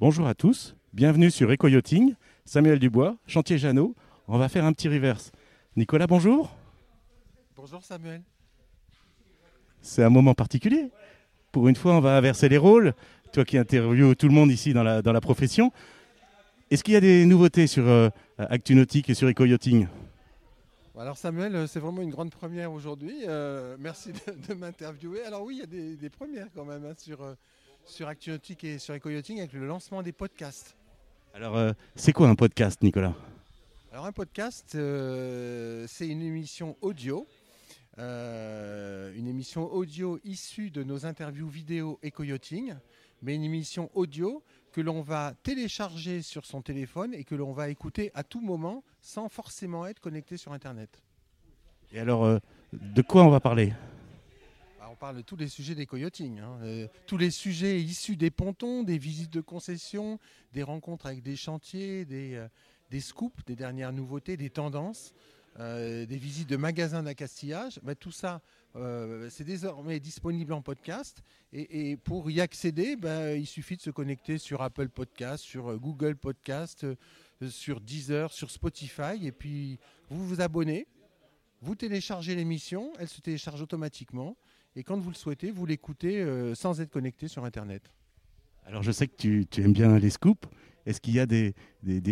Bonjour à tous, bienvenue sur Eco-Yachting. Samuel Dubois, chantier Jeannot. On va faire un petit reverse. Nicolas, bonjour. Bonjour Samuel. C'est un moment particulier. Pour une fois, on va inverser les rôles. Toi qui interviews tout le monde ici dans la, dans la profession. Est-ce qu'il y a des nouveautés sur euh, Actu Nautique et sur Eco-Yachting alors Samuel, euh, c'est vraiment une grande première aujourd'hui. Euh, merci de, m'interviewer. Alors oui, il y a des, premières quand même hein, sur, euh, sur ActuNautique et sur EcoYachting avec le lancement des podcasts. Alors c'est quoi un podcast, Nicolas? Alors un podcast, c'est une émission audio. une émission audio issue de nos interviews vidéo EcoYachting, mais une émission audio que l'on va télécharger sur son téléphone et que l'on va écouter à tout moment sans forcément être connecté sur Internet. Et alors, euh, de quoi on va parler? Parle de tous les sujets des coyotings. Hein. Euh, tous les sujets issus des pontons, des visites de concession, des rencontres avec des chantiers, des, euh, des scoops, des dernières nouveautés, des tendances. des visites de magasins d'accastillage, bah, tout ça, c'est désormais disponible en podcast. Et, pour y accéder, bah, il suffit de se connecter sur Apple Podcast, sur Google Podcast, sur Deezer, sur Spotify, et puis vous vous abonnez, vous téléchargez l'émission, elle se télécharge automatiquement, et quand vous le souhaitez, vous l'écoutez euh, sans être connecté sur Internet. Alors je sais que tu, aimes bien les scoops. Est-ce qu'il y a des,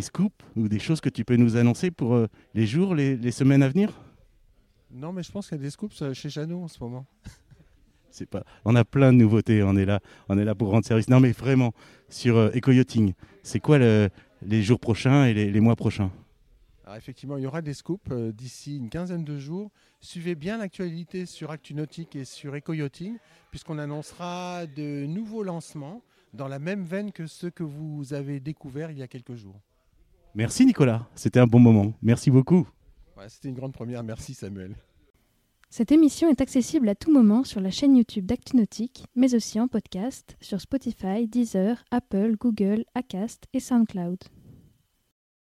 scoops ou des choses que tu peux nous annoncer pour euh, les jours, les, semaines à venir? Non, mais je pense qu'il y a des scoops euh, chez Jeannot en ce moment. C'est pas... On a plein de nouveautés, on est là, on est là pour rendre service. Non mais vraiment, sur Eco-Yachting, c'est quoi le, les jours prochains et les, mois prochains? Alors effectivement, il y aura des scoops euh, d'ici une quinzaine de jours. Suivez bien l'actualité sur ActuNautique et sur EcoYachting, puisqu'on annoncera de nouveaux lancements dans la même veine que ceux que vous avez découverts il y a quelques jours. Merci Nicolas, c'était un bon moment. Merci beaucoup. c'était une grande première. Merci Samuel. Cette émission est accessible à tout moment sur la chaîne YouTube d'ActuNautique, mais aussi en podcast sur Spotify, Deezer, Apple, Google, Acast et SoundCloud.